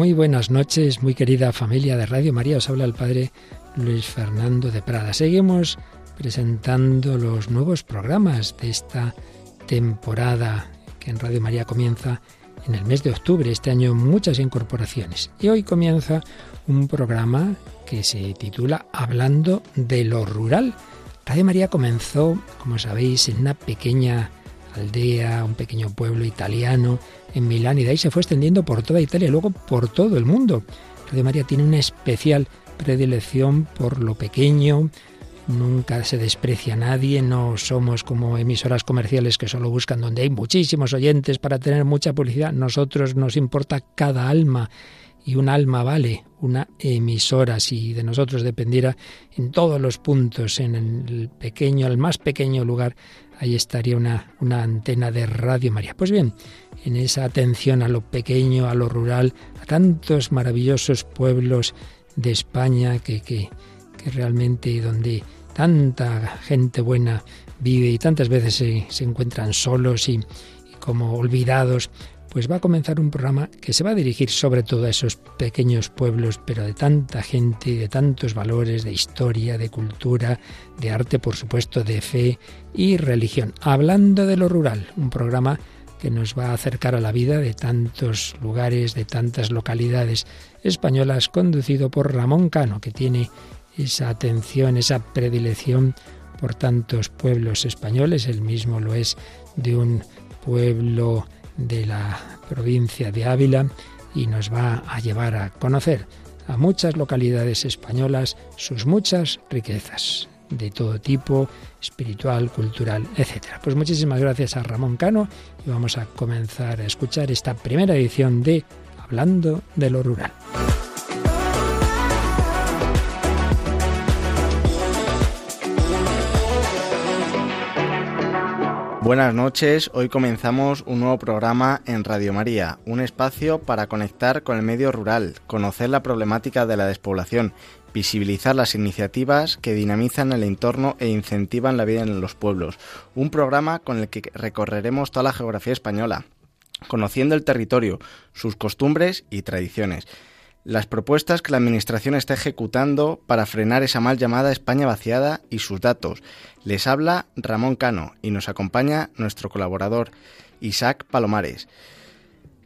Muy buenas noches, muy querida familia de Radio María. Os habla el Padre Luis Fernando de Prada. Seguimos presentando los nuevos programas de esta temporada que en Radio María comienza en el mes de octubre. Este año muchas incorporaciones. Y hoy comienza un programa que se titula Hablando de lo rural. Radio María comenzó, como sabéis, en una pequeña aldea, un pequeño pueblo italiano en Milán y de ahí se fue extendiendo por toda Italia y luego por todo el mundo. Radio María tiene una especial predilección por lo pequeño, nunca se desprecia a nadie, no somos como emisoras comerciales que solo buscan donde hay muchísimos oyentes para tener mucha publicidad. Nosotros nos importa cada alma y un alma vale una emisora. Si de nosotros dependiera en todos los puntos, en el pequeño, el más pequeño lugar, ahí estaría una, una antena de Radio María. Pues bien, en esa atención a lo pequeño, a lo rural, a tantos maravillosos pueblos de España que, que, que realmente donde tanta gente buena vive y tantas veces se, se encuentran solos y, y como olvidados, pues va a comenzar un programa que se va a dirigir sobre todo a esos pequeños pueblos, pero de tanta gente, de tantos valores, de historia, de cultura, de arte, por supuesto, de fe y religión. Hablando de lo rural, un programa que nos va a acercar a la vida de tantos lugares, de tantas localidades españolas, conducido por Ramón Cano, que tiene esa atención, esa predilección por tantos pueblos españoles. Él mismo lo es de un pueblo de la provincia de Ávila y nos va a llevar a conocer a muchas localidades españolas sus muchas riquezas de todo tipo, espiritual, cultural, etc. Pues muchísimas gracias a Ramón Cano y vamos a comenzar a escuchar esta primera edición de Hablando de lo Rural. Buenas noches, hoy comenzamos un nuevo programa en Radio María, un espacio para conectar con el medio rural, conocer la problemática de la despoblación, visibilizar las iniciativas que dinamizan el entorno e incentivan la vida en los pueblos, un programa con el que recorreremos toda la geografía española, conociendo el territorio, sus costumbres y tradiciones las propuestas que la Administración está ejecutando para frenar esa mal llamada España vaciada y sus datos. Les habla Ramón Cano y nos acompaña nuestro colaborador Isaac Palomares.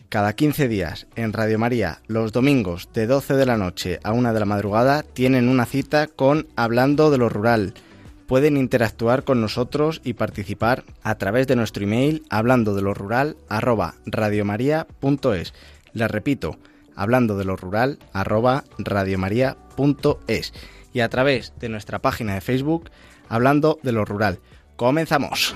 Cada 15 días en Radio María, los domingos de 12 de la noche a 1 de la madrugada, tienen una cita con Hablando de lo Rural. Pueden interactuar con nosotros y participar a través de nuestro email hablando de lo rural arroba radiomaria.es. Les repito, hablando de lo rural, arroba radiomaria.es y a través de nuestra página de Facebook, hablando de lo rural. Comenzamos.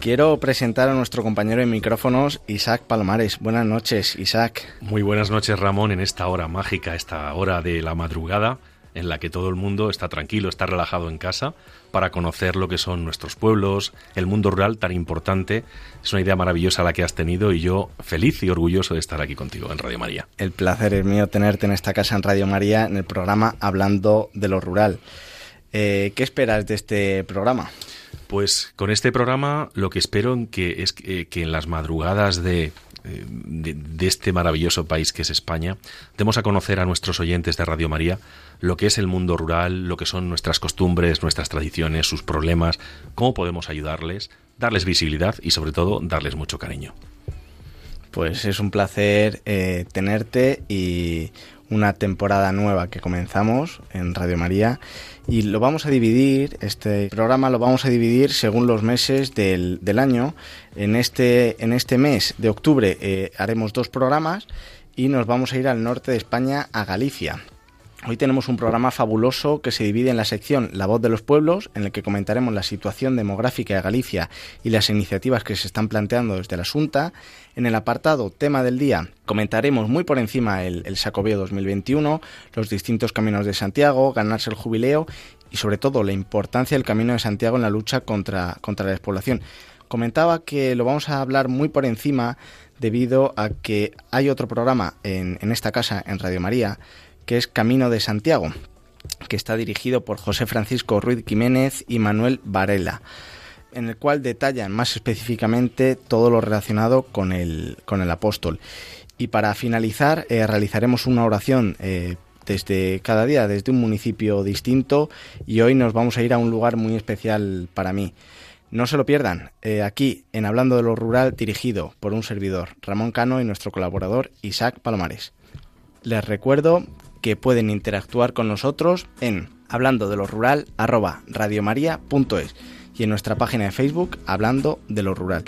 Quiero presentar a nuestro compañero de micrófonos, Isaac Palomares. Buenas noches, Isaac. Muy buenas noches, Ramón, en esta hora mágica, esta hora de la madrugada, en la que todo el mundo está tranquilo, está relajado en casa, para conocer lo que son nuestros pueblos, el mundo rural tan importante. Es una idea maravillosa la que has tenido y yo feliz y orgulloso de estar aquí contigo en Radio María. El placer es mío tenerte en esta casa en Radio María, en el programa Hablando de lo Rural. Eh, ¿Qué esperas de este programa? Pues con este programa lo que espero es que, que en las madrugadas de, de, de, este maravilloso país que es España, demos a conocer a nuestros oyentes de Radio María lo que es el mundo rural, lo que son nuestras costumbres, nuestras tradiciones, sus problemas, cómo podemos ayudarles, darles visibilidad y sobre todo darles mucho cariño. Pues es un placer eh, tenerte y una temporada nueva que comenzamos en Radio María y lo vamos a dividir, este programa lo vamos a dividir según los meses del, del año. En este, en este mes de octubre eh, haremos dos programas y nos vamos a ir al norte de España, a Galicia. Hoy tenemos un programa fabuloso que se divide en la sección La voz de los pueblos, en el que comentaremos la situación demográfica de Galicia y las iniciativas que se están planteando desde la Junta. En el apartado Tema del Día comentaremos muy por encima el, el Sacobeo 2021, los distintos caminos de Santiago, ganarse el jubileo y sobre todo la importancia del Camino de Santiago en la lucha contra, contra la despoblación. Comentaba que lo vamos a hablar muy por encima debido a que hay otro programa en, en esta casa, en Radio María, que es Camino de Santiago, que está dirigido por José Francisco Ruiz Jiménez y Manuel Varela, en el cual detallan más específicamente todo lo relacionado con el, con el apóstol. Y para finalizar, eh, realizaremos una oración eh, desde cada día, desde un municipio distinto, y hoy nos vamos a ir a un lugar muy especial para mí. No se lo pierdan, eh, aquí en Hablando de lo Rural, dirigido por un servidor, Ramón Cano, y nuestro colaborador, Isaac Palomares. Les recuerdo que pueden interactuar con nosotros en hablando de lo rural radiomaria.es y en nuestra página de Facebook hablando de lo rural.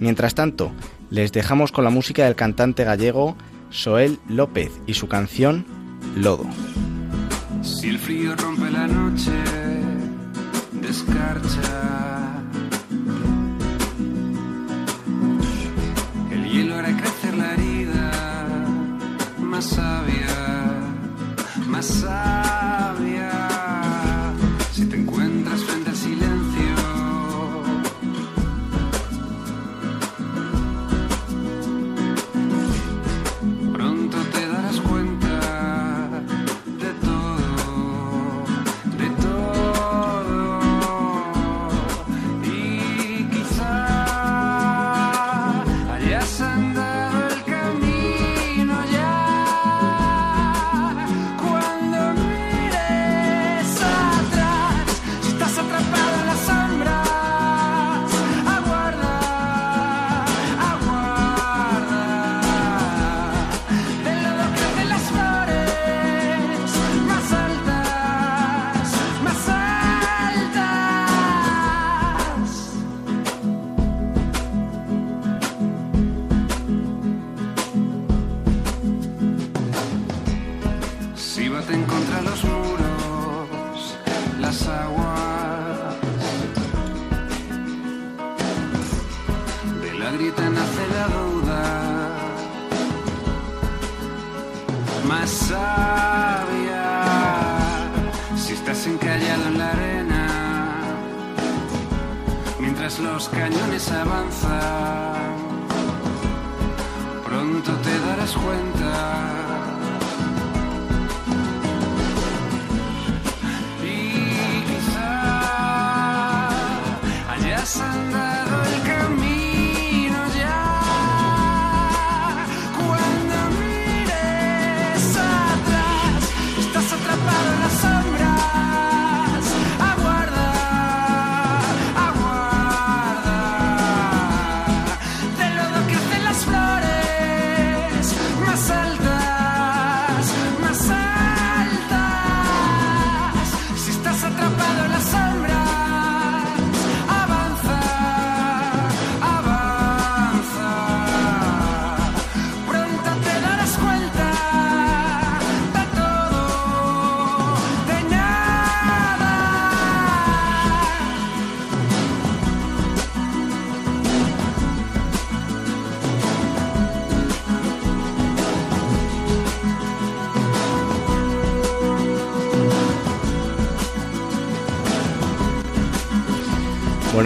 Mientras tanto, les dejamos con la música del cantante gallego Soel López y su canción Lodo. Si el frío rompe la noche, descarcha. El hielo hará crecer la herida más sabia más sabia.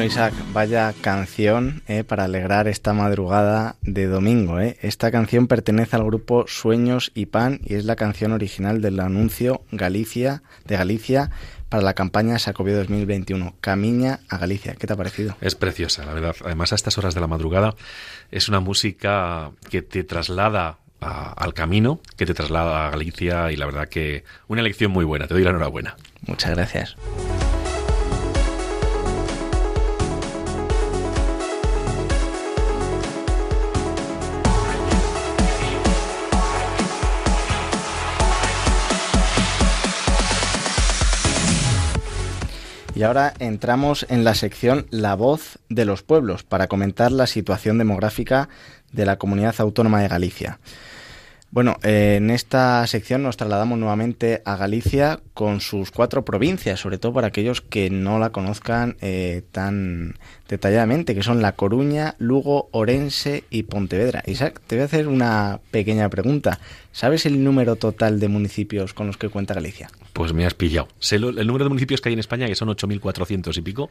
Bueno, Isaac, vaya canción eh, para alegrar esta madrugada de domingo. eh. Esta canción pertenece al grupo Sueños y Pan y es la canción original del anuncio Galicia de Galicia para la campaña Sacobio 2021. Camiña a Galicia. ¿Qué te ha parecido? Es preciosa, la verdad. Además, a estas horas de la madrugada es una música que te traslada a- al camino, que te traslada a Galicia y la verdad que una elección muy buena. Te doy la enhorabuena. Muchas gracias. Y ahora entramos en la sección La voz de los pueblos para comentar la situación demográfica de la comunidad autónoma de Galicia. Bueno, eh, en esta sección nos trasladamos nuevamente a Galicia con sus cuatro provincias, sobre todo para aquellos que no la conozcan eh, tan detalladamente, que son La Coruña, Lugo, Orense y Pontevedra. Isaac, te voy a hacer una pequeña pregunta. ¿Sabes el número total de municipios con los que cuenta Galicia? Pues me has pillado. Sé el número de municipios que hay en España, que son 8.400 y pico,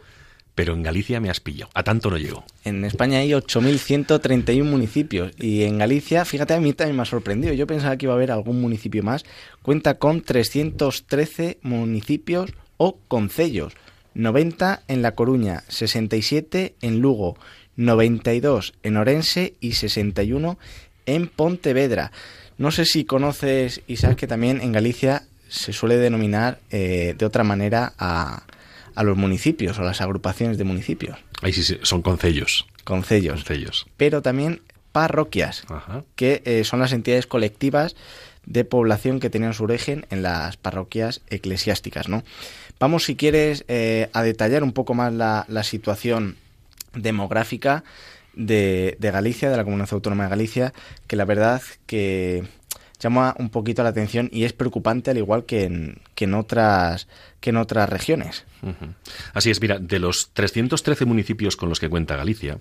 pero en Galicia me has pillado. A tanto no llego. En España hay 8.131 municipios y en Galicia, fíjate, a mí también me ha sorprendido. Yo pensaba que iba a haber algún municipio más. Cuenta con 313 municipios o concellos. 90 en La Coruña, 67 en Lugo, 92 en Orense y 61 en Pontevedra. No sé si conoces, Isaac, que también en Galicia se suele denominar eh, de otra manera a, a los municipios o las agrupaciones de municipios. Ahí sí, sí son concellos. Concellos. Concellos. Pero también parroquias, que eh, son las entidades colectivas de población que tenían su origen en las parroquias eclesiásticas, ¿no? Vamos, si quieres, eh, a detallar un poco más la, situación demográfica de, de, Galicia, de la Comunidad Autónoma de Galicia, que la verdad que llama un poquito la atención y es preocupante al igual que en, que en otras que en otras regiones. Así es, mira, de los 313 municipios con los que cuenta Galicia,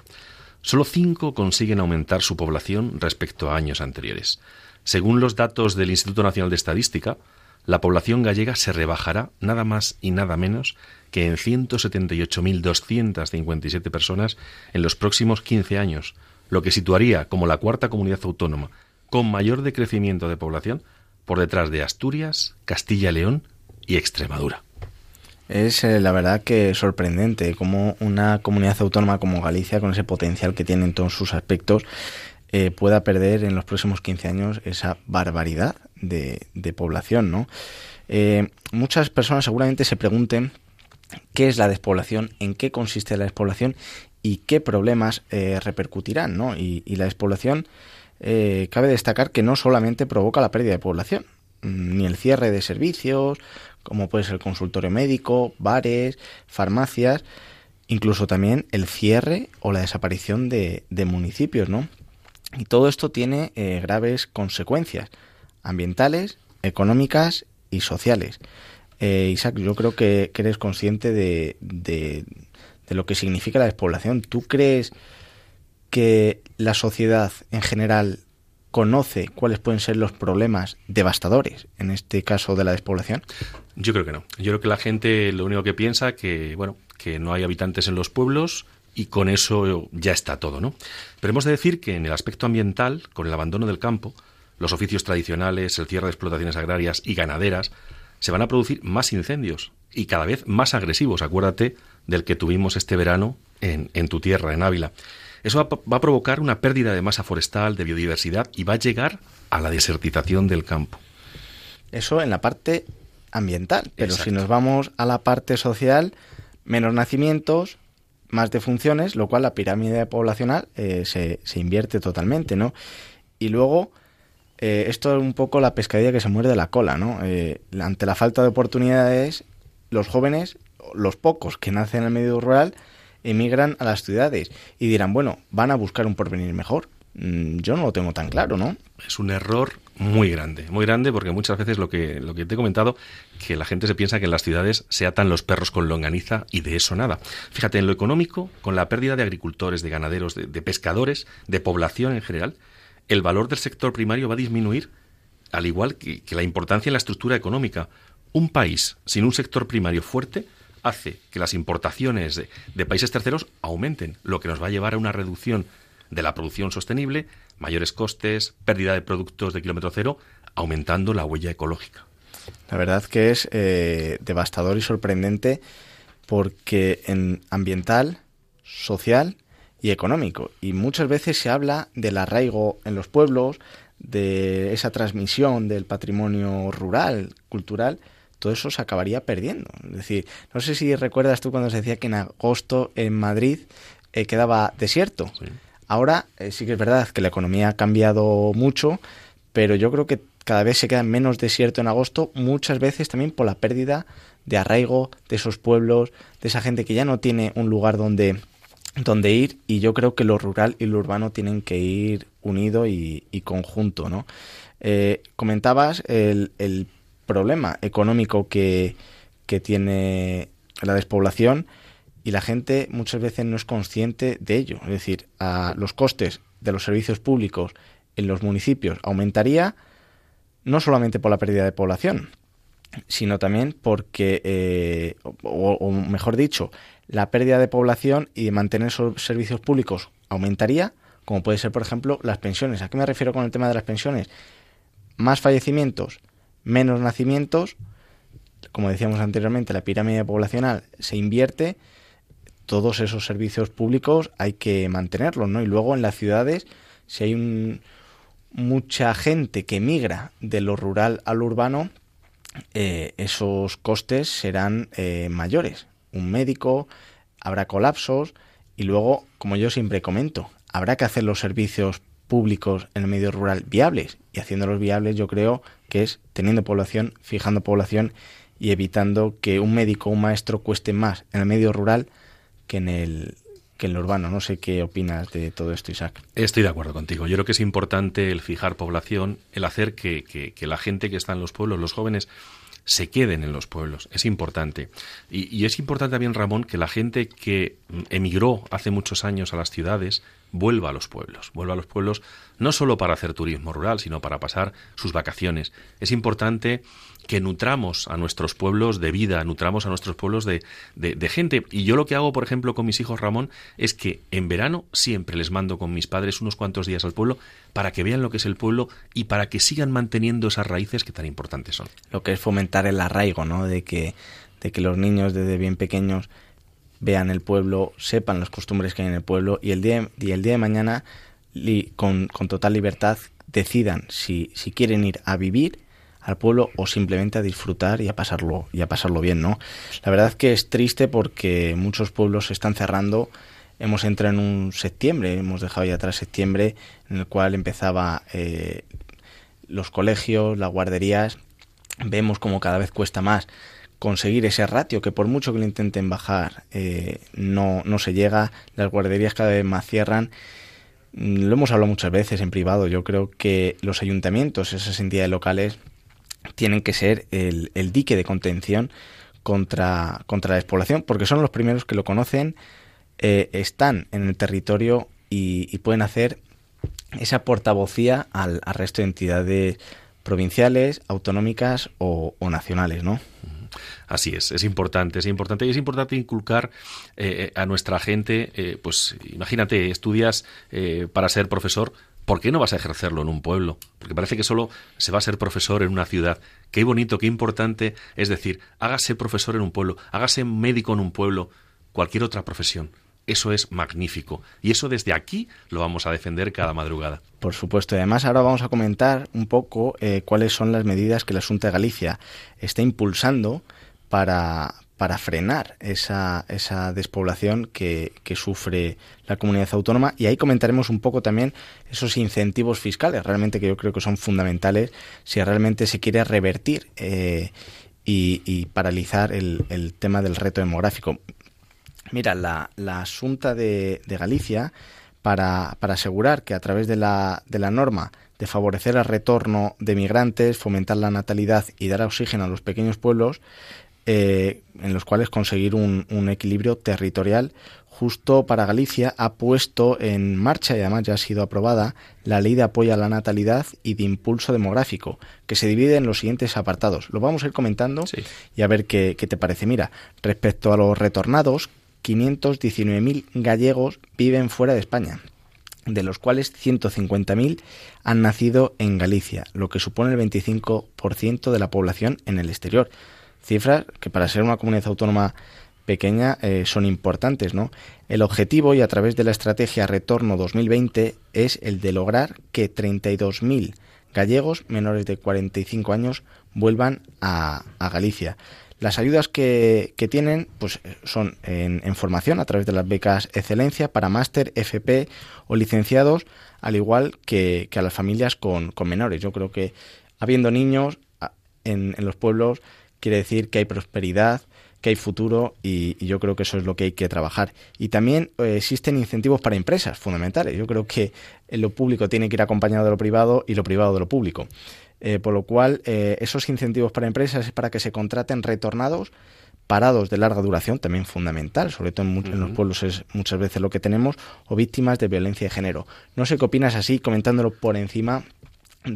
solo cinco consiguen aumentar su población respecto a años anteriores. Según los datos del Instituto Nacional de Estadística, la población gallega se rebajará nada más y nada menos que en 178.257 personas en los próximos 15 años, lo que situaría como la cuarta comunidad autónoma con mayor decrecimiento de población por detrás de Asturias, Castilla León y Extremadura. Es eh, la verdad que sorprendente cómo una comunidad autónoma como Galicia, con ese potencial que tiene en todos sus aspectos, eh, pueda perder en los próximos 15 años esa barbaridad de, población. ¿no? Eh, muchas personas seguramente se pregunten qué es la despoblación, en qué consiste la despoblación y qué problemas repercutirán. ¿no? Y la despoblación eh, cabe destacar que no solamente provoca la pérdida de población, mm, ni el cierre de servicios, como puede ser el consultorio médico, bares, farmacias, incluso también el cierre o la desaparición de, municipios, ¿no? Y todo esto tiene eh, graves consecuencias ambientales, económicas y sociales. Eh, Isaac, yo creo que, eres consciente de, de, de, lo que significa la despoblación. ¿Tú crees que la sociedad en general conoce cuáles pueden ser los problemas devastadores, en este caso de la despoblación? Yo creo que no. Yo creo que la gente lo único que piensa que, bueno, que no hay habitantes en los pueblos y con eso ya está todo, ¿no? Pero hemos de decir que en el aspecto ambiental, con el abandono del campo, los oficios tradicionales, el cierre de explotaciones agrarias y ganaderas, se van a producir más incendios y cada vez más agresivos. Acuérdate del que tuvimos este verano en, en tu tierra, en Ávila. Eso va, a provocar una pérdida de masa forestal, de biodiversidad y va a llegar a la desertización del campo. Eso en la parte ambiental, pero si nos vamos a la parte social, menos nacimientos, más defunciones, lo cual la pirámide poblacional eh, se, se, invierte totalmente, ¿no? Y luego, eh, esto es un poco la pescadilla que se muerde la cola, ¿no? Eh, ante la falta de oportunidades, los jóvenes, los pocos que nacen en el medio rural, emigran a las ciudades y dirán, bueno, van a buscar un porvenir mejor. Mm, yo no lo tengo tan claro, ¿no? Es un error muy grande, muy grande porque muchas veces lo que, lo que te he comentado, que la gente se piensa que en las ciudades se atan los perros con longaniza y de eso nada. Fíjate, en lo económico, con la pérdida de agricultores, de ganaderos, de, pescadores, de población en general, el valor del sector primario va a disminuir, al igual que la importancia en la estructura económica. Un país sin un sector primario fuerte hace que las importaciones de, países terceros aumenten, lo que nos va a llevar a una reducción de la producción sostenible, mayores costes, pérdida de productos de kilómetro cero, aumentando la huella ecológica. La verdad que es eh, devastador y sorprendente porque en ambiental, social y económico. Y muchas veces se habla del arraigo en los pueblos, de esa transmisión del patrimonio rural, cultural, todo eso se acabaría perdiendo. Es decir, no sé si recuerdas tú cuando se decía que en agosto en Madrid eh, quedaba desierto. Ahora eh, sí que es verdad que la economía ha cambiado mucho, pero yo creo que cada vez se queda menos desierto en agosto, muchas veces también por la pérdida de arraigo de esos pueblos, de esa gente que ya no tiene un lugar donde donde ir y yo creo que lo rural y lo urbano tienen que ir unido y, conjunto, ¿no? Eh, comentabas el, el, problema económico que, que tiene la despoblación y la gente muchas veces no es consciente de ello. Es decir, los costes de los servicios públicos en los municipios aumentaría no solamente por la pérdida de población, sino también porque, eh, o, mejor dicho, la pérdida de población y de mantener esos servicios públicos aumentaría, como puede ser, por ejemplo, las pensiones. ¿A qué me refiero con el tema de las pensiones? Más fallecimientos, menos nacimientos, como decíamos anteriormente, la pirámide poblacional se invierte, todos esos servicios públicos hay que mantenerlos, ¿no? Y luego en las ciudades, si hay un, mucha gente que migra de lo rural al urbano, eh, esos costes serán eh, mayores. Un médico, habrá colapsos y luego, como yo siempre comento, habrá que hacer los servicios públicos en el medio rural viables. Y haciéndolos viables yo creo que es teniendo población, fijando población y evitando que un médico o un maestro cueste más en el medio rural que en el que en lo urbano. No sé qué opinas de todo esto, Isaac. Estoy de acuerdo contigo. Yo creo que es importante el fijar población, el hacer que, que, la gente que está en los pueblos, los jóvenes, se queden en los pueblos. Es importante. Y, y, es importante también, Ramón, que la gente que emigró hace muchos años a las ciudades vuelva a los pueblos. Vuelva a los pueblos no solo para hacer turismo rural, sino para pasar sus vacaciones. Es importante que nutramos a nuestros pueblos de vida, nutramos a nuestros pueblos de, de, gente. Y yo lo que hago, por ejemplo, con mis hijos, Ramón, es que en verano siempre les mando con mis padres unos cuantos días al pueblo para que vean lo que es el pueblo y para que sigan manteniendo esas raíces que tan importantes son. Lo que es fomentar el arraigo, ¿no? De que, de que los niños desde bien pequeños vean el pueblo, sepan las costumbres que hay en el pueblo y el día, y el día de mañana con, con, total libertad decidan si, si quieren ir a vivir al pueblo o simplemente a disfrutar y a pasarlo y a pasarlo bien, ¿no? La verdad que es triste porque muchos pueblos se están cerrando. Hemos entrado en un septiembre, hemos dejado ya atrás septiembre, en el cual empezaba eh, los colegios, las guarderías. Vemos como cada vez cuesta más conseguir ese ratio que por mucho que lo intenten bajar eh, no, no se llega. Las guarderías cada vez más cierran lo hemos hablado muchas veces en privado, yo creo que los ayuntamientos, esas entidades locales, tienen que ser el, dique de contención contra, contra la despoblación, porque son los primeros que lo conocen, eh, están en el territorio y, pueden hacer esa portavocía al, resto de entidades provinciales, autonómicas o nacionales, ¿no? Así es, es importante, es importante y es importante inculcar eh, a nuestra gente, eh, pues imagínate, estudias eh, para ser profesor, ¿por qué no vas a ejercerlo en un pueblo? Porque parece que solo se va a ser profesor en una ciudad. Qué bonito, qué importante es decir, hágase profesor en un pueblo, hágase médico en un pueblo, cualquier otra profesión. Eso es magnífico. Y eso desde aquí lo vamos a defender cada madrugada. Por supuesto. Y además ahora vamos a comentar un poco cuáles son las medidas que la Junta de Galicia está impulsando para, para frenar esa, esa despoblación que, que, sufre la comunidad autónoma. Y ahí comentaremos un poco también esos incentivos fiscales, realmente que yo creo que son fundamentales si realmente se quiere revertir eh, y, paralizar el, el, tema del reto demográfico. Mira, la, la Asunta de, de Galicia, para, para, asegurar que a través de la, de la norma de favorecer el retorno de migrantes, fomentar la natalidad y dar oxígeno a los pequeños pueblos, eh, en los cuales conseguir un, equilibrio territorial justo para Galicia ha puesto en marcha y además ya ha sido aprobada la ley de apoyo a la natalidad y de impulso demográfico, que se divide en los siguientes apartados. Lo vamos a ir comentando y a ver qué, qué, te parece. Mira, respecto a los retornados, 519.000 gallegos viven fuera de España, de los cuales 150.000 han nacido en Galicia, lo que supone el 25% de la población en el exterior cifras que para ser una comunidad autónoma pequeña eh, son importantes, ¿no? El objetivo y a través de la estrategia Retorno 2020 es el de lograr que 32.000 gallegos menores de 45 años vuelvan a, Galicia. Las ayudas que, tienen pues, son en, formación a través de las becas Excelencia para máster, FP o licenciados, al igual que, a las familias con, menores. Yo creo que habiendo niños en, en los pueblos quiere decir que hay prosperidad, que hay futuro y, yo creo que eso es lo que hay que trabajar. Y también eh, existen incentivos para empresas fundamentales. Yo creo que lo público tiene que ir acompañado de lo privado y lo privado de lo público. Eh, por lo cual, eh, esos incentivos para empresas es para que se contraten retornados parados de larga duración, también fundamental, sobre todo en, los pueblos es muchas veces lo que tenemos, o víctimas de violencia de género. No sé qué opinas así, comentándolo por encima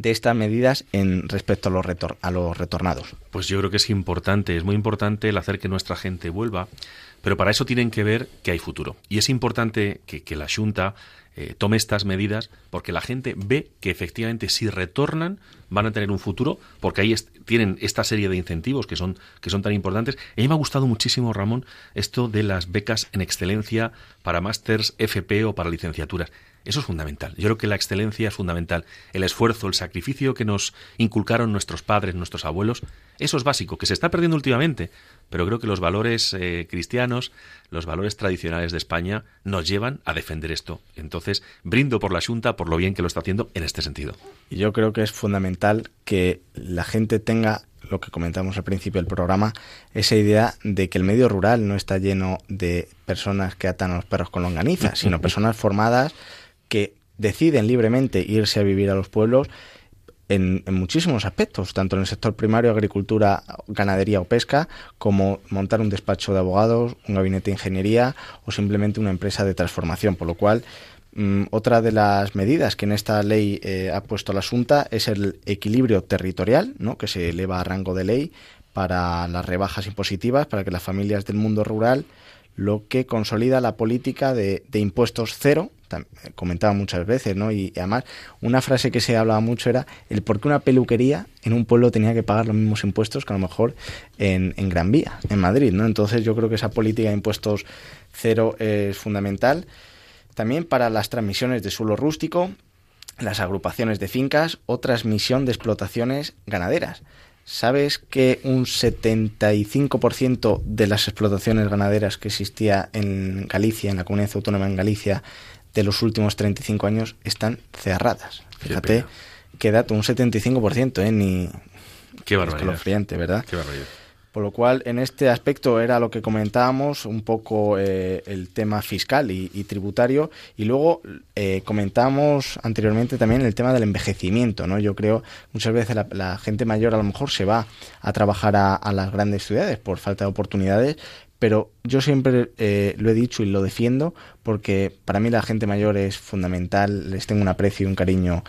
de estas medidas en respecto a los, a los retornados. Pues yo creo que es importante, es muy importante el hacer que nuestra gente vuelva, pero para eso tienen que ver que hay futuro. Y es importante que, que la Junta eh, tome estas medidas porque la gente ve que efectivamente si retornan van a tener un futuro porque ahí tienen esta serie de incentivos que son, que son tan importantes. A mí me ha gustado muchísimo, Ramón, esto de las becas en excelencia para másters FP o para licenciaturas. Eso es fundamental. Yo creo que la excelencia es fundamental. El esfuerzo, el sacrificio que nos inculcaron nuestros padres, nuestros abuelos, eso es básico, que se está perdiendo últimamente. Pero creo que los valores eh, cristianos, los valores tradicionales de España, nos llevan a defender esto. Entonces, brindo por la Junta por lo bien que lo está haciendo en este sentido. Y yo creo que es fundamental que la gente tenga lo que comentamos al principio del programa, esa idea de que el medio rural no está lleno de personas que atan a los perros con longaniza, sino personas formadas que deciden libremente irse a vivir a los pueblos en, muchísimos aspectos, tanto en el sector primario, agricultura, ganadería o pesca, como montar un despacho de abogados, un gabinete de ingeniería o simplemente una empresa de transformación. Por lo cual, mm, otra de las medidas que en esta ley eh, ha puesto la Junta es el equilibrio territorial, ¿no? que se eleva a rango de ley para las rebajas impositivas, para que las familias del mundo rural lo que consolida la política de, impuestos cero, comentaba muchas veces, ¿no? Y, además, una frase que se hablaba mucho era el por qué una peluquería en un pueblo tenía que pagar los mismos impuestos que a lo mejor en, en Gran Vía, en Madrid, ¿no? Entonces yo creo que esa política de impuestos cero es fundamental. También para las transmisiones de suelo rústico, las agrupaciones de fincas o transmisión de explotaciones ganaderas. ¿Sabes que un 75% de las explotaciones ganaderas que existía en Galicia, en la comunidad autónoma en Galicia, de los últimos 35 años están cerradas? Fíjate qué dato, un 75%, ¿eh? Ni... Qué barbaridad. ¿verdad? Qué barbaridad. Por lo cual, en este aspecto era lo que comentábamos, un poco eh, el tema fiscal y, tributario, y luego eh, comentamos anteriormente también el tema del envejecimiento, ¿no? Yo creo muchas veces la, gente mayor a lo mejor se va a trabajar a, las grandes ciudades por falta de oportunidades, pero yo siempre eh, lo he dicho y lo defiendo porque para mí la gente mayor es fundamental, les tengo un aprecio y un cariño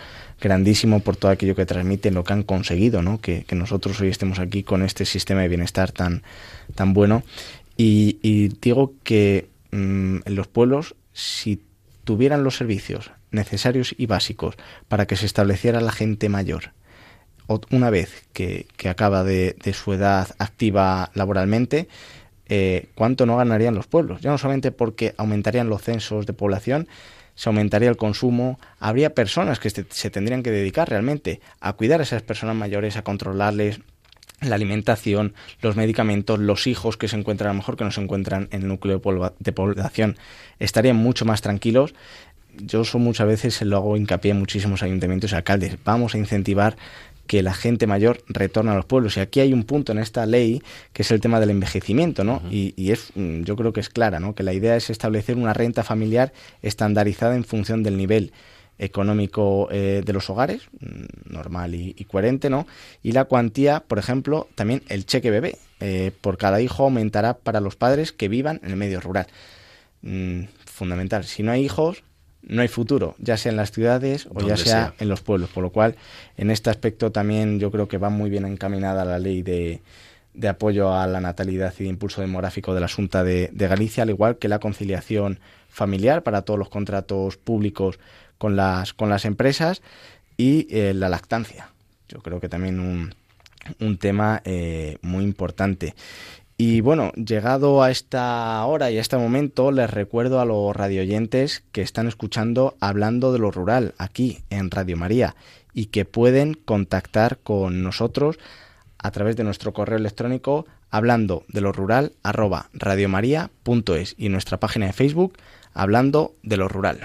grandísimo por todo aquello que transmiten, lo que han conseguido, ¿no? que, nosotros hoy estemos aquí con este sistema de bienestar tan, tan bueno. Y, digo que mm, los pueblos, si tuvieran los servicios necesarios y básicos para que se estableciera la gente mayor, una vez que, acaba de su edad activa laboralmente, eh, cuánto no ganarían los pueblos. Ya no solamente porque aumentarían los censos de población, se aumentaría el consumo, habría personas que se, tendrían que dedicar realmente a cuidar a esas personas mayores, a controlarles la alimentación, los medicamentos, los hijos que se encuentran a lo mejor que no se encuentran en el núcleo de población, estarían mucho más tranquilos. Yo eso muchas veces lo hago hincapié en muchísimos ayuntamientos y alcaldes. Vamos a incentivar que la gente mayor retorna a los pueblos. Y aquí hay un punto en esta ley que es el tema del envejecimiento, ¿no? y, es, mm, yo creo que es clara, ¿no? Que la idea es establecer una renta familiar estandarizada en función del nivel económico eh, de los hogares, mm, normal y, coherente, ¿no? Y la cuantía, por ejemplo, también el cheque bebé eh, por cada hijo aumentará para los padres que vivan en el medio rural. Mm, fundamental. Si no hay hijos, no hay futuro, ya sea en las ciudades o ya sea, en los pueblos. Por lo cual, en este aspecto también yo creo que va muy bien encaminada la ley de, de apoyo a la natalidad y de impulso demográfico de la Junta de, Galicia, al igual que la conciliación familiar para todos los contratos públicos con las, con las empresas y eh, la lactancia. Yo creo que también un, un tema eh, muy importante. Y bueno, llegado a esta hora y a este momento, les recuerdo a los radioyentes que están escuchando hablando de lo rural aquí en Radio María y que pueden contactar con nosotros a través de nuestro correo electrónico hablando de lo rural arroba radiomaria.es y nuestra página de Facebook hablando de lo rural.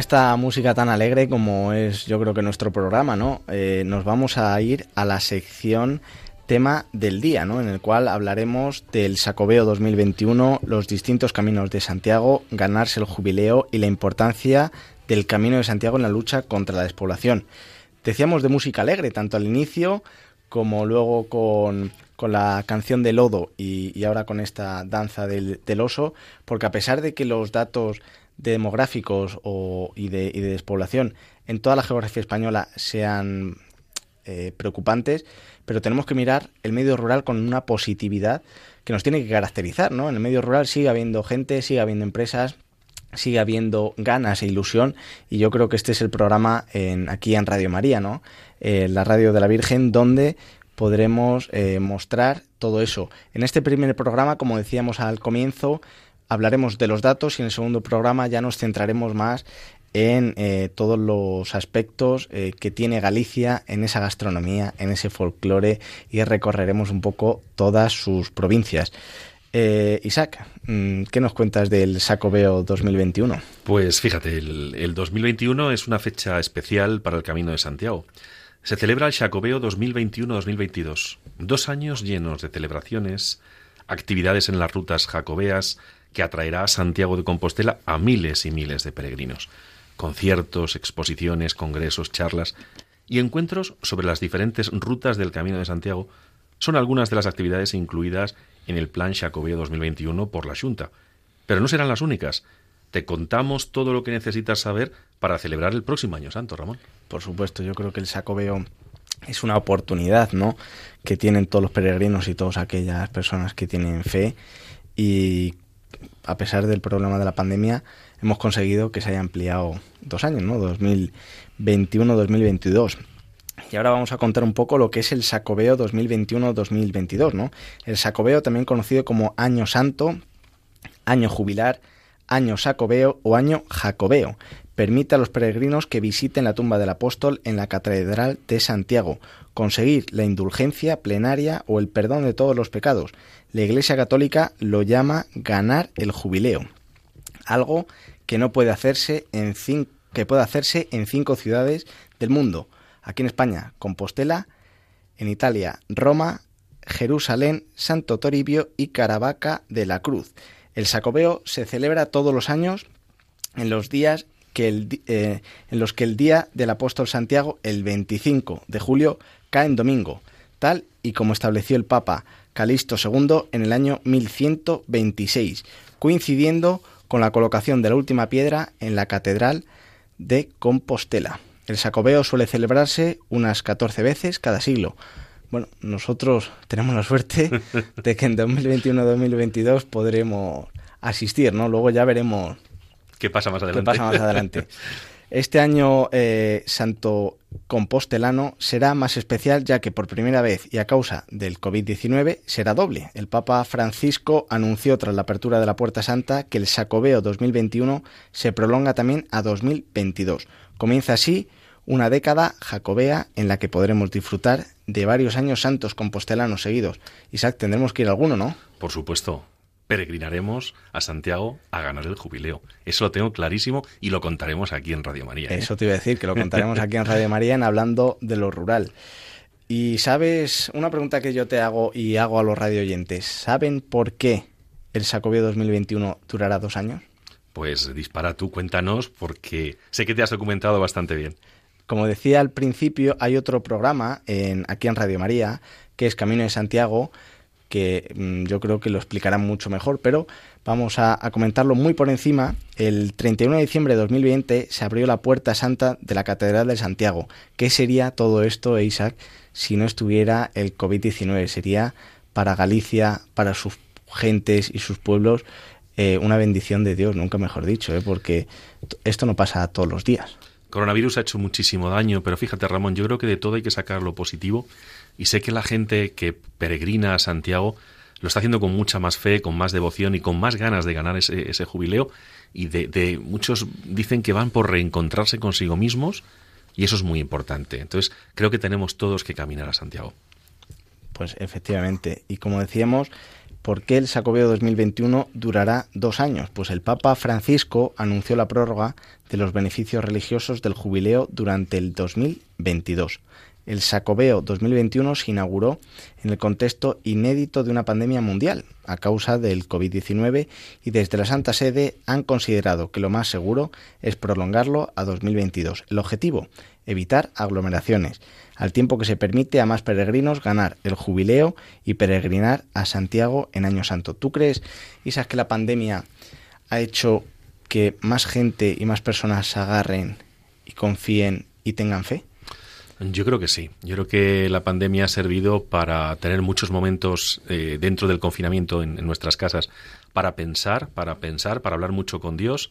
Esta música tan alegre como es yo creo que nuestro programa, ¿no? Eh, nos vamos a ir a la sección tema del día, ¿no? En el cual hablaremos del Sacobeo 2021, los distintos caminos de Santiago, ganarse el jubileo y la importancia del Camino de Santiago en la lucha contra la despoblación. Decíamos de música alegre, tanto al inicio como luego con, la canción de Lodo y, ahora con esta danza del, oso, porque a pesar de que los datos demográficos y, de, despoblación en toda la geografía española sean eh, preocupantes, pero tenemos que mirar el medio rural con una positividad que nos tiene que caracterizar, ¿no? En el medio rural sigue habiendo gente, sigue habiendo empresas, sigue habiendo ganas e ilusión y yo creo que este es el programa en, aquí en Radio María, ¿no? Eh, la radio de la Virgen, donde podremos eh, mostrar todo eso. En este primer programa, como decíamos al comienzo, hablaremos de los datos y en el segundo programa ya nos centraremos más en eh, todos los aspectos que tiene Galicia en esa gastronomía, en ese folclore y recorreremos un poco todas sus provincias. Eh, Isaac, mm, ¿qué nos cuentas del Sacobeo 2021? Pues fíjate, el, el, 2021 es una fecha especial para el Camino de Santiago. Se celebra el Jacobeo 2021-2022, dos años llenos de celebraciones, actividades en las rutas jacobeas que atraerá a Santiago de Compostela a miles y miles de peregrinos, conciertos, exposiciones, congresos, charlas y encuentros sobre las diferentes rutas del Camino de Santiago son algunas de las actividades incluidas en el Plan Xacobeo 2021 por la Junta. Pero no serán las únicas. Te contamos todo lo que necesitas saber para celebrar el próximo Año Santo, Ramón. Por supuesto, yo creo que el Xacobeo es una oportunidad, ¿no? Que tienen todos los peregrinos y todas aquellas personas que tienen fe y a pesar del problema de la pandemia hemos conseguido que se haya ampliado dos años, ¿no? 2021-2022. Y ahora vamos a contar un poco lo que es el Sacobeo 2021-2022, ¿no? El Sacobeo, también conocido como Año Santo, Año Jubilar, Año Sacobeo o Año Jacobeo, permite a los peregrinos que visiten la tumba del apóstol en la Catedral de Santiago, conseguir la indulgencia plenaria o el perdón de todos los pecados. La Iglesia Católica lo llama ganar el jubileo, algo que no puede hacerse en que puede hacerse en cinco ciudades del mundo, Aquí en España, Compostela, en Italia, Roma, Jerusalén, Santo Toribio y Caravaca de la Cruz. El Sacobeo se celebra todos los años en los días que el, eh, en los que el día del apóstol Santiago, el 25 de julio, cae en domingo, tal y como estableció el Papa Calixto II en el año 1126, coincidiendo con la colocación de la última piedra en la Catedral de Compostela. El Sacobeo suele celebrarse unas 14 veces cada siglo. Bueno, nosotros tenemos la suerte de que en 2021-2022 podremos asistir, ¿no? Luego ya veremos qué pasa más adelante. Qué pasa más adelante. Este año eh, Santo Compostelano será más especial ya que por primera vez y a causa del COVID-19 será doble. El Papa Francisco anunció tras la apertura de la Puerta Santa que el Sacobeo 2021 se prolonga también a 2022. Comienza así una década jacobea en la que podremos disfrutar de varios años santos compostelanos seguidos. Isaac, tendremos que ir alguno, ¿no? Por supuesto. Peregrinaremos a Santiago a ganar el jubileo. Eso lo tengo clarísimo y lo contaremos aquí en Radio María. ¿eh? Eso te iba a decir, que lo contaremos aquí en Radio María en hablando de lo rural. Y sabes, una pregunta que yo te hago y hago a los radio oyentes, ¿saben por qué el Sacobio 2021 durará dos años? Pues dispara tú, cuéntanos, porque sé que te has documentado bastante bien. Como decía al principio, hay otro programa en, aquí en Radio María, que es Camino de Santiago, que mm, yo creo que lo explicará mucho mejor, pero vamos a, comentarlo muy por encima. El 31 de diciembre de 2020 se abrió la puerta santa de la Catedral de Santiago. ¿Qué sería todo esto, Isaac, si no estuviera el COVID-19? Sería para Galicia, para sus gentes y sus pueblos, eh, una bendición de Dios, nunca mejor dicho, ¿eh? porque esto no pasa todos los días. Coronavirus ha hecho muchísimo daño, pero fíjate Ramón, yo creo que de todo hay que sacar lo positivo y sé que la gente que peregrina a Santiago lo está haciendo con mucha más fe, con más devoción y con más ganas de ganar ese, ese jubileo y de, de, muchos dicen que van por reencontrarse consigo mismos y eso es muy importante. Entonces creo que tenemos todos que caminar a Santiago. Pues efectivamente, y como decíamos, ¿Por qué el Sacobeo 2021 durará dos años? Pues el Papa Francisco anunció la prórroga de los beneficios religiosos del jubileo durante el 2022. El Sacobeo 2021 se inauguró en el contexto inédito de una pandemia mundial a causa del COVID-19 y desde la Santa Sede han considerado que lo más seguro es prolongarlo a 2022. El objetivo, evitar aglomeraciones, al tiempo que se permite a más peregrinos ganar el jubileo y peregrinar a Santiago en Año Santo. ¿Tú crees, Isaac, que la pandemia ha hecho que más gente y más personas se agarren y confíen y tengan fe? Yo creo que sí. Yo creo que la pandemia ha servido para tener muchos momentos eh, dentro del confinamiento en, nuestras casas para pensar, para pensar, para hablar mucho con Dios,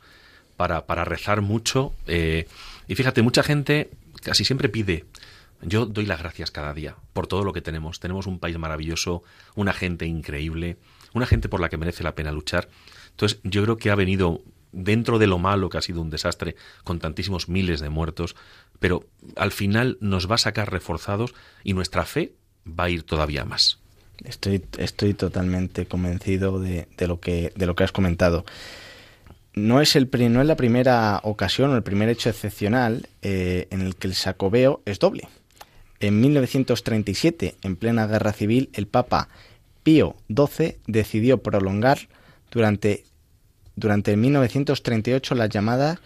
para, rezar mucho. Eh, y fíjate, mucha gente casi siempre pide. Yo doy las gracias cada día por todo lo que tenemos. Tenemos un país maravilloso, una gente increíble, una gente por la que merece la pena luchar. Entonces, yo creo que ha venido dentro de lo malo que ha sido un desastre, con tantísimos miles de muertos, pero al final nos va a sacar reforzados y nuestra fe va a ir todavía más. Estoy, estoy totalmente convencido de, lo que, de lo que has comentado. No es, el, no es la primera ocasión o el primer hecho excepcional eh, en el que el sacobeo es doble. En 1937, en plena guerra civil, el Papa Pío XII decidió prolongar durante, durante 1938 las llamadas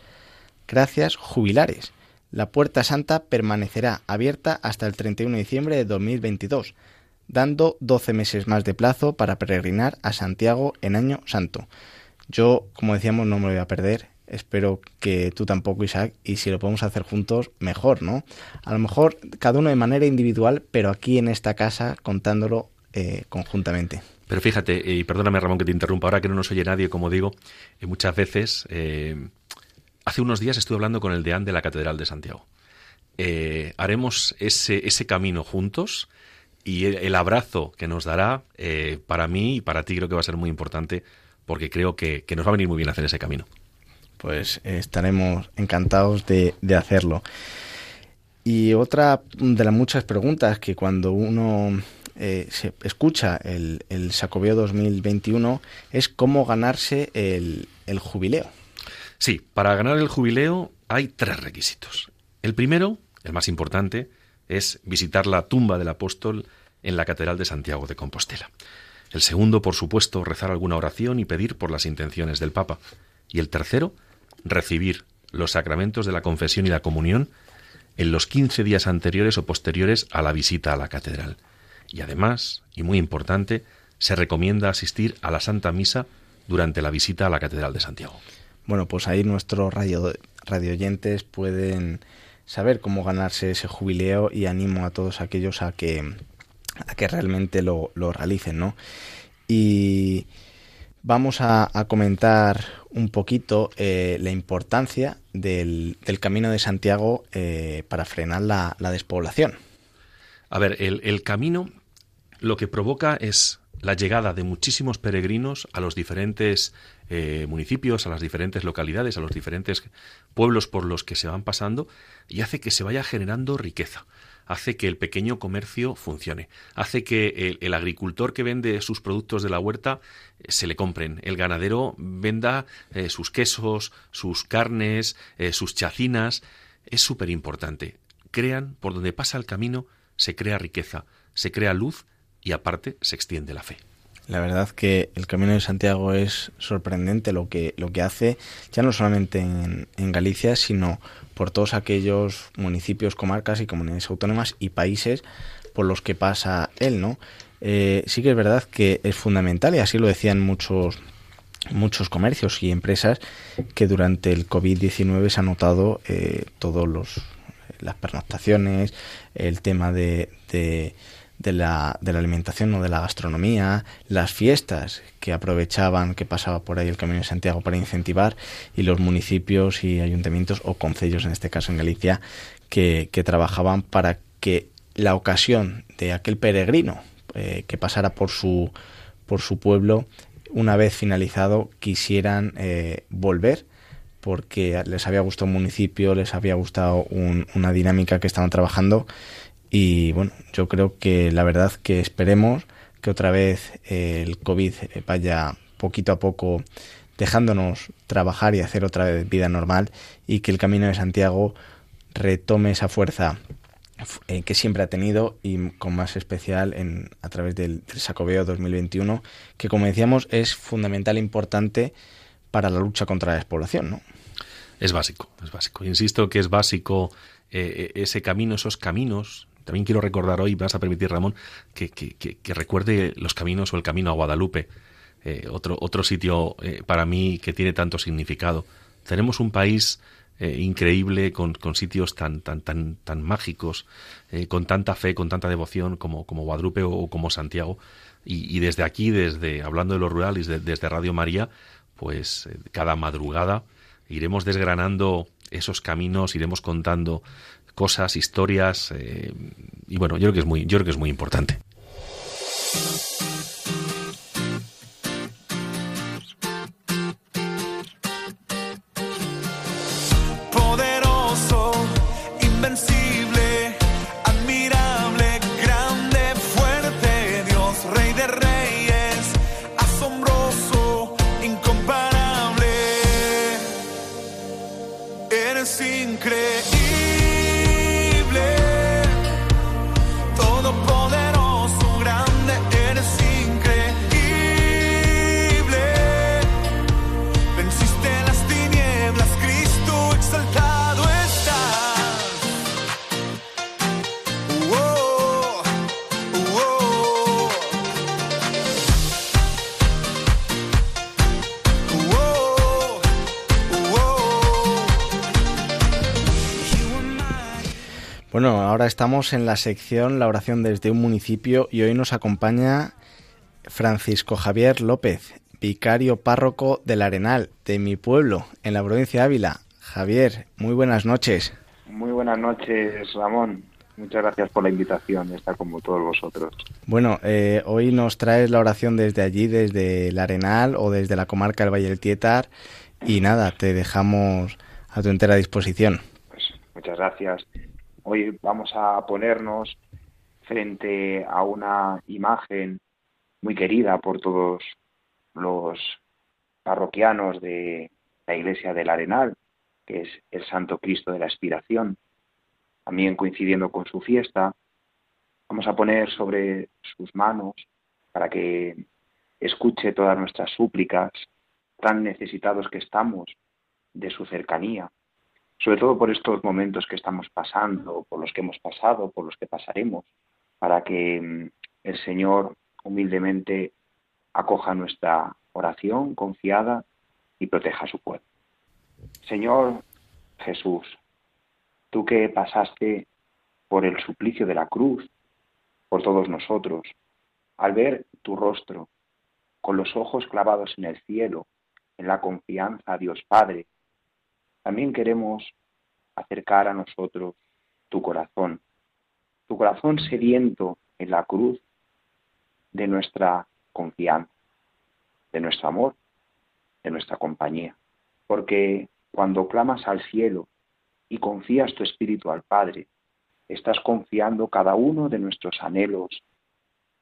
gracias jubilares, la Puerta Santa permanecerá abierta hasta el 31 de diciembre de 2022, dando 12 meses más de plazo para peregrinar a Santiago en Año Santo. Yo, como decíamos, no me lo voy a perder. Espero que tú tampoco, Isaac, y si lo podemos hacer juntos, mejor, ¿no? A lo mejor cada uno de manera individual, pero aquí en esta casa contándolo eh, conjuntamente. Pero fíjate, y perdóname Ramón que te interrumpa, ahora que no nos oye nadie, como digo, eh, muchas veces eh, Hace unos días estuve hablando con el deán de la Catedral de Santiago. Haremos ese, ese camino juntos y el, abrazo que nos dará para mí y para ti creo que va a ser muy importante porque creo que, nos va a venir muy bien hacer ese camino. Pues estaremos encantados de, hacerlo. Y otra de las muchas preguntas que cuando uno eh, se escucha el, el Sacobeo 2021 es cómo ganarse el, el jubileo. Sí, para ganar el jubileo hay tres requisitos. El primero, el más importante, es visitar la tumba del apóstol en la Catedral de Santiago de Compostela. El segundo, por supuesto, rezar alguna oración y pedir por las intenciones del Papa. Y el tercero, recibir los sacramentos de la confesión y la comunión en los quince días anteriores o posteriores a la visita a la catedral. Y además, y muy importante, se recomienda asistir a la Santa Misa durante la visita a la Catedral de Santiago. Bueno, pues ahí nuestros radio, radioyentes pueden saber cómo ganarse ese jubileo y animo a todos aquellos a que, a que realmente lo, realicen, ¿no? Y vamos a, comentar un poquito eh, la importancia del, Camino de Santiago eh, para frenar la, despoblación. A ver, el, camino lo que provoca es la llegada de muchísimos peregrinos a los diferentes eh, municipios, a las diferentes localidades, a los diferentes pueblos por los que se van pasando y hace que se vaya generando riqueza hace que el pequeño comercio funcione, hace que el, agricultor que vende sus productos de la huerta eh, se le compren, el ganadero venda eh, sus quesos, sus carnes, sus chacinas. Es súper importante. Crean, por donde pasa el camino, se crea riqueza, se crea luz y aparte se extiende la fe. La verdad que el Camino de Santiago es sorprendente lo que, lo que hace, ya no solamente en, Galicia, sino por todos aquellos municipios, comarcas y comunidades autónomas y países por los que pasa él, ¿no? Eh, sí que es verdad que es fundamental, y así lo decían muchos muchos comercios y empresas que durante el COVID-19 se ha notado eh, todos los las pernoctaciones, el tema de de la, de la alimentación o de la gastronomía, las fiestas que aprovechaban que pasaba por ahí el Camino de Santiago para incentivar y los municipios y ayuntamientos o concellos, en este caso en Galicia, que, que trabajaban para que la ocasión de aquel peregrino eh, que pasara por su, por su pueblo, una vez finalizado, quisieran eh, volver porque les había gustado un municipio, les había gustado una dinámica que estaban trabajando y bueno, yo creo que la verdad que esperemos que otra vez eh, el COVID vaya poquito a poco dejándonos trabajar y hacer otra vez vida normal y que el Camino de Santiago retome esa fuerza eh, que siempre ha tenido y con más especial en, a través del, del Sacobeo 2021, que como decíamos es fundamental e importante para la lucha contra la despoblación, ¿no? Es básico, es básico. Insisto que es básico eh, ese camino, esos caminos. También quiero recordar hoy, vas a permitir, Ramón, que, que, que, recuerde los caminos o el camino a Guadalupe, eh, otro, otro sitio para mí que tiene tanto significado. Tenemos un país eh, increíble, con, con, sitios tan, tan, tan, tan mágicos, eh, con tanta fe, con tanta devoción como, como Guadalupe o, como Santiago. Y, desde aquí, desde hablando de lo rural y desde Radio María, pues eh, cada madrugada iremos desgranando esos caminos, iremos contando cosas, historias, y bueno, yo creo que es muy, yo creo que es muy importante. Bueno, ahora estamos en la sección La oración desde un municipio y hoy nos acompaña Francisco Javier López, vicario párroco del Arenal, de mi pueblo, en la provincia de Ávila. Javier, muy buenas noches. Muy buenas noches, Ramón. Muchas gracias por la invitación estar como todos vosotros. Bueno, eh, hoy nos traes la oración desde allí, desde el Arenal o desde la comarca del Valle del Tietar. Y nada, te dejamos a tu entera disposición. Pues muchas gracias. Hoy vamos a ponernos frente a una imagen muy querida por todos los parroquianos de la iglesia del Arenal, que es el Santo Cristo de la Expiración. También coincidiendo con su fiesta, vamos a poner sobre sus manos para que escuche todas nuestras súplicas, tan necesitados que estamos de su cercanía sobre todo por estos momentos que estamos pasando, por los que hemos pasado, por los que pasaremos, para que mm, el Señor humildemente acoja nuestra oración confiada y proteja a su pueblo. Señor Jesús, tú que pasaste por el suplicio de la cruz, por todos nosotros, al ver tu rostro, con los ojos clavados en el cielo, en la confianza a Dios Padre, también queremos acercar a nosotros tu corazón, tu corazón sediento en la cruz de nuestra confianza, de nuestro amor, de nuestra compañía. Porque cuando clamas al cielo y confías tu espíritu al Padre, estás confiando cada uno de nuestros anhelos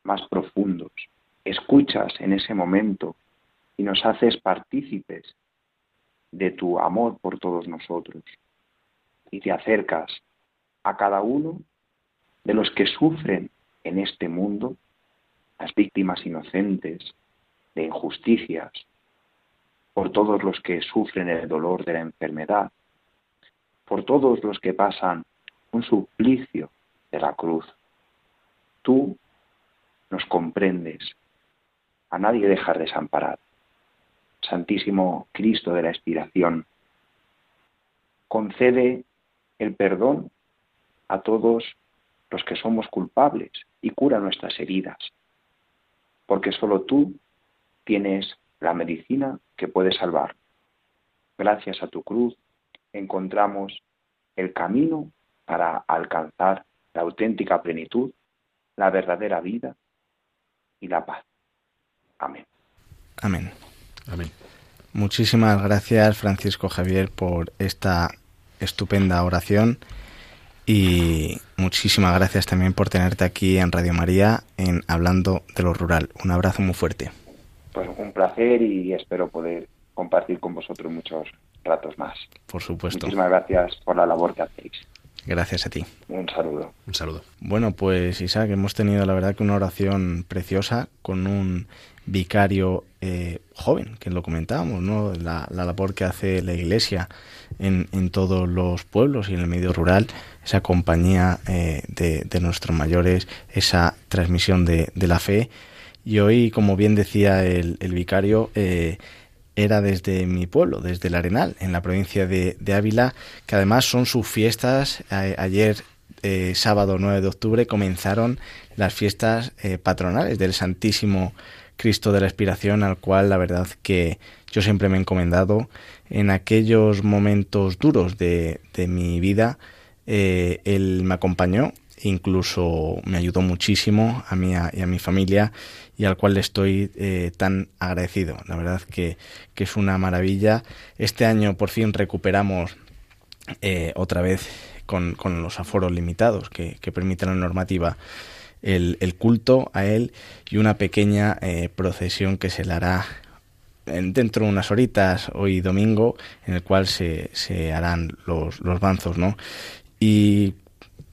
más profundos. Escuchas en ese momento y nos haces partícipes de tu amor por todos nosotros. Y te acercas a cada uno de los que sufren en este mundo, las víctimas inocentes de injusticias, por todos los que sufren el dolor de la enfermedad, por todos los que pasan un suplicio de la cruz. Tú nos comprendes, a nadie dejas desamparado. Santísimo Cristo de la expiración, concede el perdón a todos los que somos culpables y cura nuestras heridas, porque solo tú tienes la medicina que puede salvar. Gracias a tu cruz encontramos el camino para alcanzar la auténtica plenitud, la verdadera vida y la paz. Amén. Amén. Amén. Muchísimas gracias, Francisco Javier, por esta estupenda oración. y muchísimas gracias también por tenerte aquí en Radio María en Hablando de lo Rural. Un abrazo muy fuerte. Pues un placer y espero poder compartir con vosotros muchos ratos más. Por supuesto. Muchísimas gracias por la labor que hacéis. Gracias a ti. Un saludo. Un saludo. Bueno, pues Isaac, hemos tenido la verdad que una oración preciosa con un vicario eh, joven, que lo comentábamos, ¿no? La, labor que hace la Iglesia en, en, todos los pueblos y en el medio rural, esa compañía eh, de, de, nuestros mayores, esa transmisión de, de, la fe. Y hoy, como bien decía el, el vicario, eh, era desde mi pueblo, desde el Arenal, en la provincia de, Ávila, que además son sus fiestas. ayer, sábado 9 de octubre, comenzaron las fiestas patronales del Santísimo Cristo de la Expiración, al cual la verdad que yo siempre me he encomendado en aquellos momentos duros de, mi vida. Eh, él me acompañó, incluso me ayudó muchísimo a mí y a mi familia y al cual le estoy eh, tan agradecido. La verdad que, que, es una maravilla. Este año por fin recuperamos eh, otra vez con, con, los aforos limitados que, que permiten la normativa el, el, culto a él y una pequeña eh, procesión que se le hará dentro de unas horitas hoy domingo en el cual se, se harán los, los banzos, ¿no? Y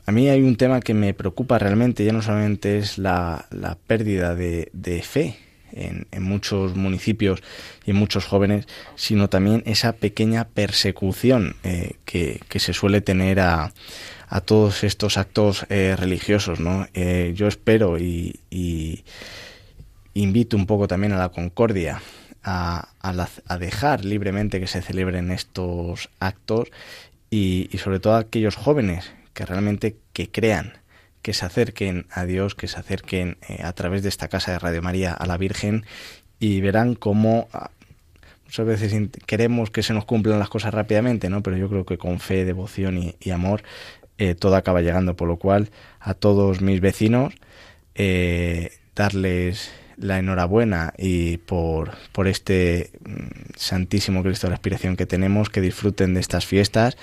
a mí hay un tema que me preocupa realmente, ya no solamente es la, pérdida de, fe en, muchos municipios y en muchos jóvenes, sino también esa pequeña persecución eh, que, se suele tener a, todos estos actos eh, religiosos. ¿no? Eh, yo espero y, invito un poco también a la concordia, a, a, dejar libremente que se celebren estos actos y, y sobre todo a aquellos jóvenes que realmente que crean, que se acerquen a Dios, que se acerquen eh, a través de esta casa de Radio María a la Virgen y verán cómo ah, muchas veces queremos que se nos cumplan las cosas rápidamente, ¿no? Pero yo creo que con fe, devoción y, amor eh, todo acaba llegando, por lo cual a todos mis vecinos eh, darles la enhorabuena y por, por este mm, Santísimo Cristo de la Aspiración que tenemos, que disfruten de estas fiestas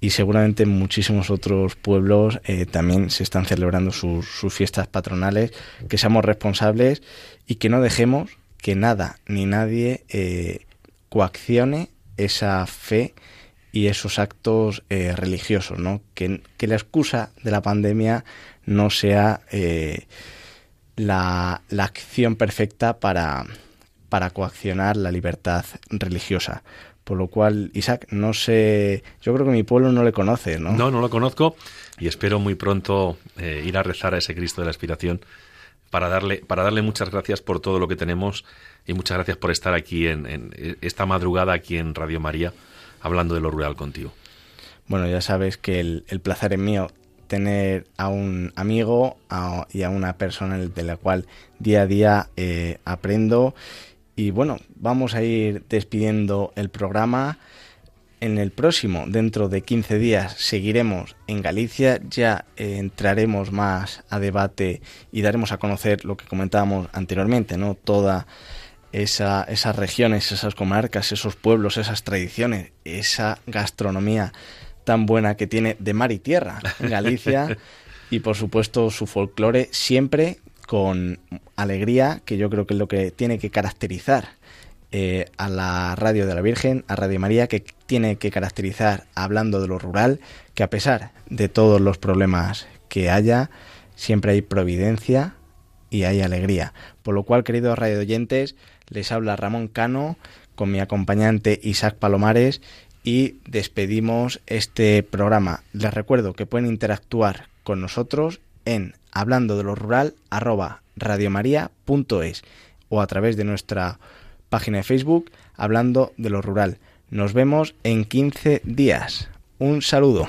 y seguramente en muchísimos otros pueblos eh, también se están celebrando sus, fiestas patronales, que seamos responsables y que no dejemos que nada ni nadie eh, coaccione esa fe y esos actos eh, religiosos, ¿no? Que, que, la excusa de la pandemia no sea la, la, acción perfecta para, para coaccionar la libertad religiosa. Por lo cual, Isaac, no sé, yo creo que mi pueblo no le conoce, ¿no? No, no lo conozco y espero muy pronto eh, ir a rezar a ese Cristo de la Aspiración para darle, para darle muchas gracias por todo lo que tenemos y muchas gracias por estar aquí en, esta madrugada aquí en Radio María hablando de lo rural contigo. Bueno, ya sabes que el, placer es mío tener a un amigo y a una persona de la cual día a día eh, aprendo y bueno, vamos a ir despidiendo el programa. En el próximo, dentro de 15 días, seguiremos en Galicia, ya entraremos más a debate y daremos a conocer lo que comentábamos anteriormente, ¿no? Toda esa, esas regiones, esas comarcas, esos pueblos, esas tradiciones, esa gastronomía tan buena que tiene de mar y tierra Galicia y por supuesto su folclore siempre con alegría, que yo creo que es lo que tiene que caracterizar eh, a la radio de la Virgen, a Radio María, que tiene que caracterizar hablando de lo rural, que a pesar de todos los problemas que haya, siempre hay providencia y hay alegría. Por lo cual, queridos radio oyentes, les habla Ramón Cano con mi acompañante Isaac Palomares y despedimos este programa. Les recuerdo que pueden interactuar con nosotros en hablando de lo rural arroba radiomaria.es o a través de nuestra página de Facebook hablando de lo rural. Nos vemos en 15 días. Un saludo.